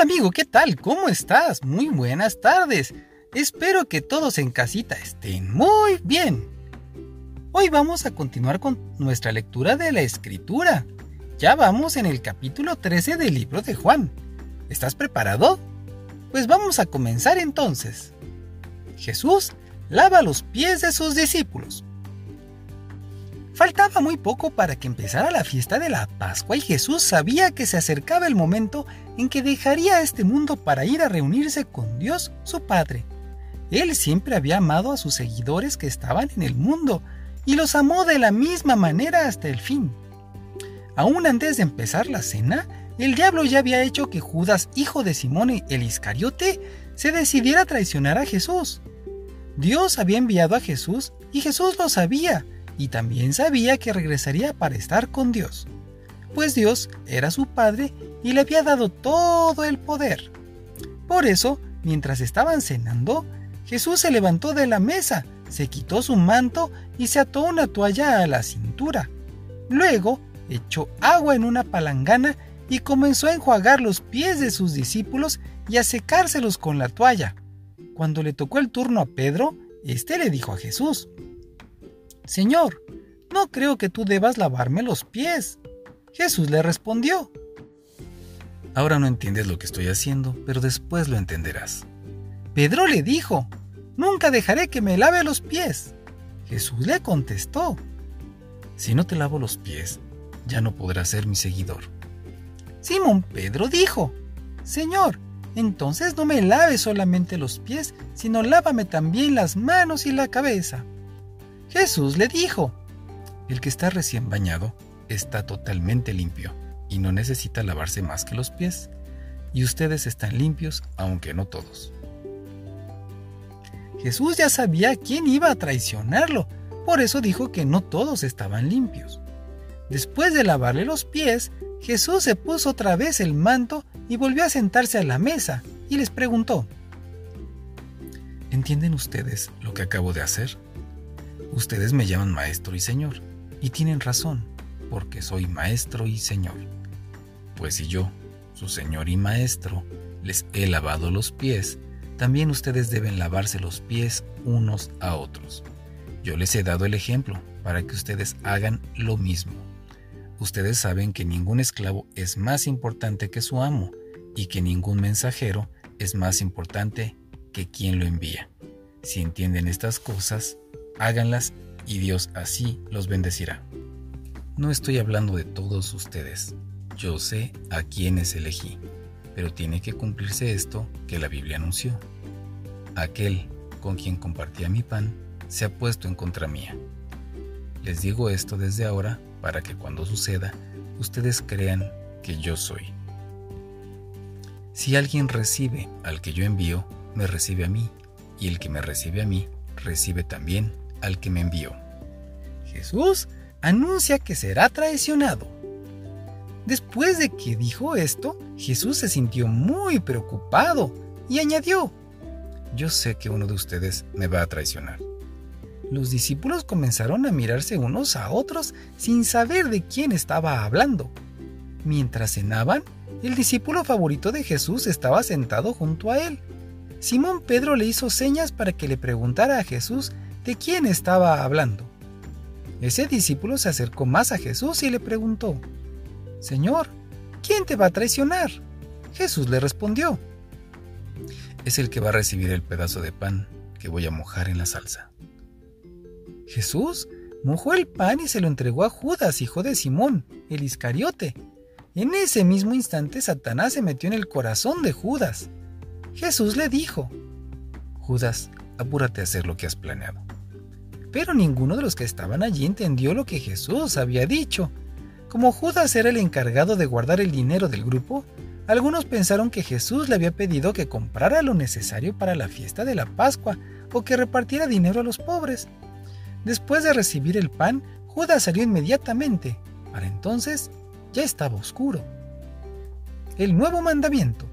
Hola amigo, ¿qué tal? ¿Cómo estás? Muy buenas tardes. Espero que todos en casita estén muy bien. Hoy vamos a continuar con nuestra lectura de la escritura. Ya vamos en el capítulo 13 del libro de Juan. ¿Estás preparado? Pues vamos a comenzar entonces. Jesús lava los pies de sus discípulos. Faltaba muy poco para que empezara la fiesta de la Pascua y Jesús sabía que se acercaba el momento en que dejaría este mundo para ir a reunirse con Dios, su Padre. Él siempre había amado a sus seguidores que estaban en el mundo y los amó de la misma manera hasta el fin. Aún antes de empezar la cena, el diablo ya había hecho que Judas, hijo de Simón el Iscariote, se decidiera a traicionar a Jesús. Dios había enviado a Jesús y Jesús lo sabía, y también sabía que regresaría para estar con Dios, pues Dios era su Padre y le había dado todo el poder. Por eso, mientras estaban cenando, Jesús se levantó de la mesa, se quitó su manto y se ató una toalla a la cintura. Luego echó agua en una palangana y comenzó a enjuagar los pies de sus discípulos y a secárselos con la toalla. Cuando le tocó el turno a Pedro, éste le dijo a Jesús, Señor, no creo que tú debas lavarme los pies. Jesús le respondió, Ahora no entiendes lo que estoy haciendo, pero después lo entenderás. Pedro le dijo, Nunca dejaré que me lave los pies. Jesús le contestó, Si no te lavo los pies, ya no podrás ser mi seguidor. Simón Pedro dijo, Señor, entonces no me laves solamente los pies, sino lávame también las manos y la cabeza. Jesús le dijo, El que está recién bañado está totalmente limpio y no necesita lavarse más que los pies, y ustedes están limpios aunque no todos. Jesús ya sabía quién iba a traicionarlo, por eso dijo que no todos estaban limpios. Después de lavarle los pies, Jesús se puso otra vez el manto y volvió a sentarse a la mesa y les preguntó, ¿Entienden ustedes lo que acabo de hacer? Ustedes me llaman maestro y señor, y tienen razón, porque soy maestro y señor. Pues si yo, su señor y maestro, les he lavado los pies, también ustedes deben lavarse los pies unos a otros. Yo les he dado el ejemplo para que ustedes hagan lo mismo. Ustedes saben que ningún esclavo es más importante que su amo y que ningún mensajero es más importante que quien lo envía. Si entienden estas cosas, háganlas y Dios así los bendecirá. No estoy hablando de todos ustedes, yo sé a quienes elegí, pero tiene que cumplirse esto que la Biblia anunció. Aquel con quien compartía mi pan se ha puesto en contra mía. Les digo esto desde ahora para que cuando suceda ustedes crean que yo soy. Si alguien recibe al que yo envío, me recibe a mí, y el que me recibe a mí, recibe también al que me envió. Jesús anuncia que será traicionado. Después de que dijo esto, Jesús se sintió muy preocupado y añadió, Yo sé que uno de ustedes me va a traicionar. Los discípulos comenzaron a mirarse unos a otros sin saber de quién estaba hablando. Mientras cenaban, el discípulo favorito de Jesús estaba sentado junto a él. Simón Pedro le hizo señas para que le preguntara a Jesús de quién estaba hablando. Ese discípulo se acercó más a Jesús y le preguntó, Señor, ¿quién te va a traicionar? Jesús le respondió, Es el que va a recibir el pedazo de pan que voy a mojar en la salsa. Jesús mojó el pan y se lo entregó a Judas, hijo de Simón, el Iscariote. En ese mismo instante Satanás se metió en el corazón de Judas. Jesús le dijo, Judas, apúrate a hacer lo que has planeado. Pero ninguno de los que estaban allí entendió lo que Jesús había dicho. Como Judas era el encargado de guardar el dinero del grupo, algunos pensaron que Jesús le había pedido que comprara lo necesario para la fiesta de la Pascua o que repartiera dinero a los pobres. Después de recibir el pan, Judas salió inmediatamente. Para entonces ya estaba oscuro. El nuevo mandamiento.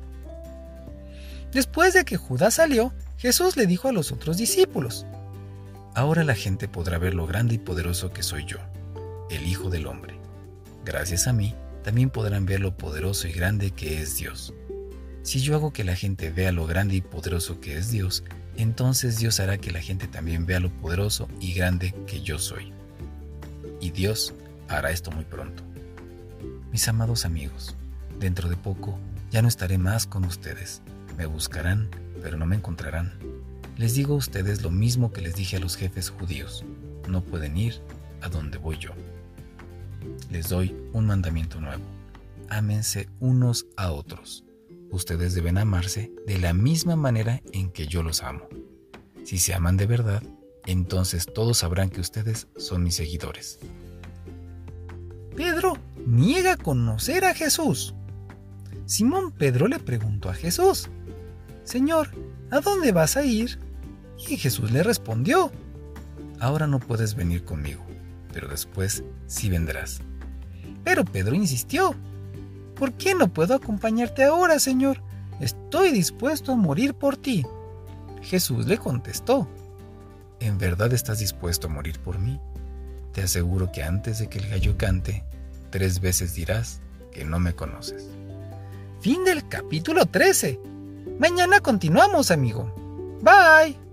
Después de que Judas salió, Jesús le dijo a los otros discípulos, Ahora la gente podrá ver lo grande y poderoso que soy yo, el Hijo del Hombre. Gracias a mí, también podrán ver lo poderoso y grande que es Dios. Si yo hago que la gente vea lo grande y poderoso que es Dios, entonces Dios hará que la gente también vea lo poderoso y grande que yo soy. Y Dios hará esto muy pronto. Mis amados amigos, dentro de poco ya no estaré más con ustedes. Me buscarán, pero no me encontrarán. Les digo a ustedes lo mismo que les dije a los jefes judíos. No pueden ir a donde voy yo. Les doy un mandamiento nuevo. Ámense unos a otros ustedes deben amarse de la misma manera en que yo los amo. Si se aman de verdad, entonces todos sabrán que ustedes son mis seguidores. Pedro niega conocer a Jesús. Simón Pedro le preguntó a Jesús, Señor, ¿a dónde vas a ir? Y Jesús le respondió, Ahora no puedes venir conmigo, pero después sí vendrás. Pero Pedro insistió, ¿Por qué no puedo acompañarte ahora, Señor? Estoy dispuesto a morir por ti. Jesús le contestó, ¿En verdad estás dispuesto a morir por mí? Te aseguro que antes de que el gallo cante, tres veces dirás que no me conoces. Fin del capítulo 13. Mañana continuamos, amigo. Bye.